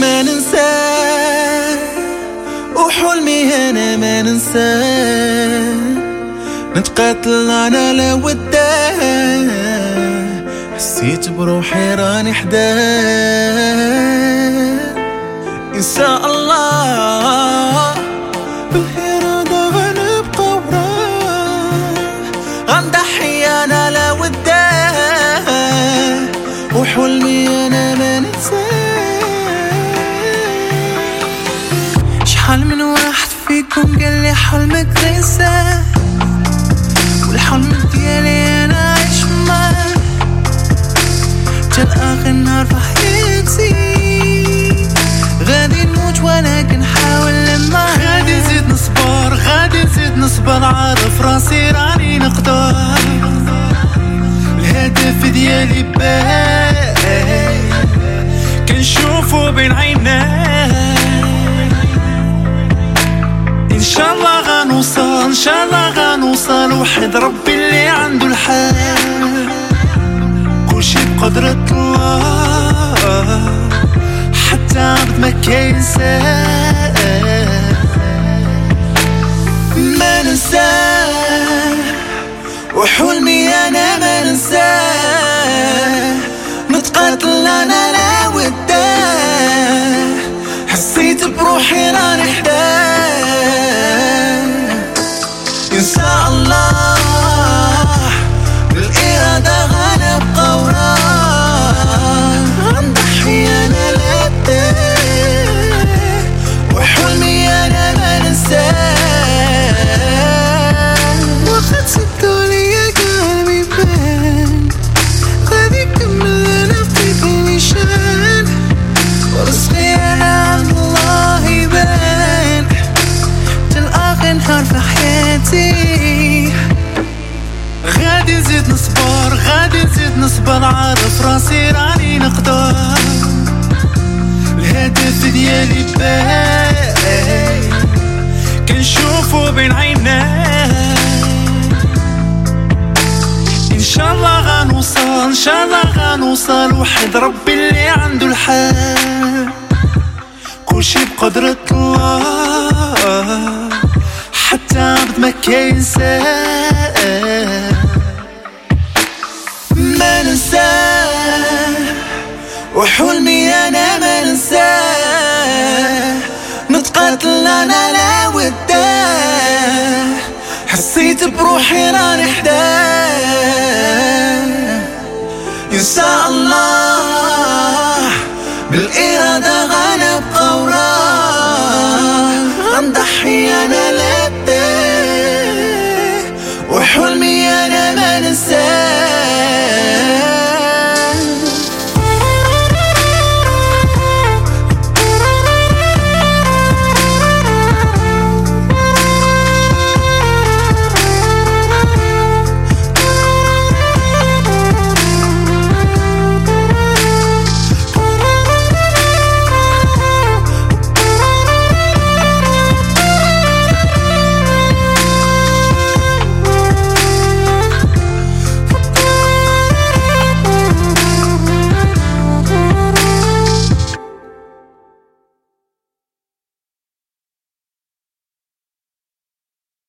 ما ننساه وحلمي أنا ما ننساه نتقاتل أنا وداه حسيت بروحي راني حداه إن شاء الله. فيكم قال لي حلمك تنساه والحلم ديالي أنا عايش معاه. جا آخر نهار في حياتي. غادي نموت ولكن حاول لما غادي نزيد نصبر غادي نزيد نصبر. عارف راسي راني نقدر. الهدف ديالي باين كنشوفو بين عيناي. شاء الله غنوصل وحد ربي اللي عنده الحال. كلشي بقدرة الله حتى عبد ما كينساه ما ننساه وحلمي أنا ما ننساه نتقاتل أنا لا وداه حسيت بروحي راني حداه نصبر غادي نزيد نصبر عارف راسي راني نقدر. الهدف ديالي باين كنشوفو بين عيناي. إن شاء الله غنوصل إن شاء الله غنوصل وحد ربي اللي عنده الحال. كلشي بقدرة الله حتى عبد ما كينساه بروحي راني حداه ينسى الله بالإرادة غنبقى وراه غنضحي أنا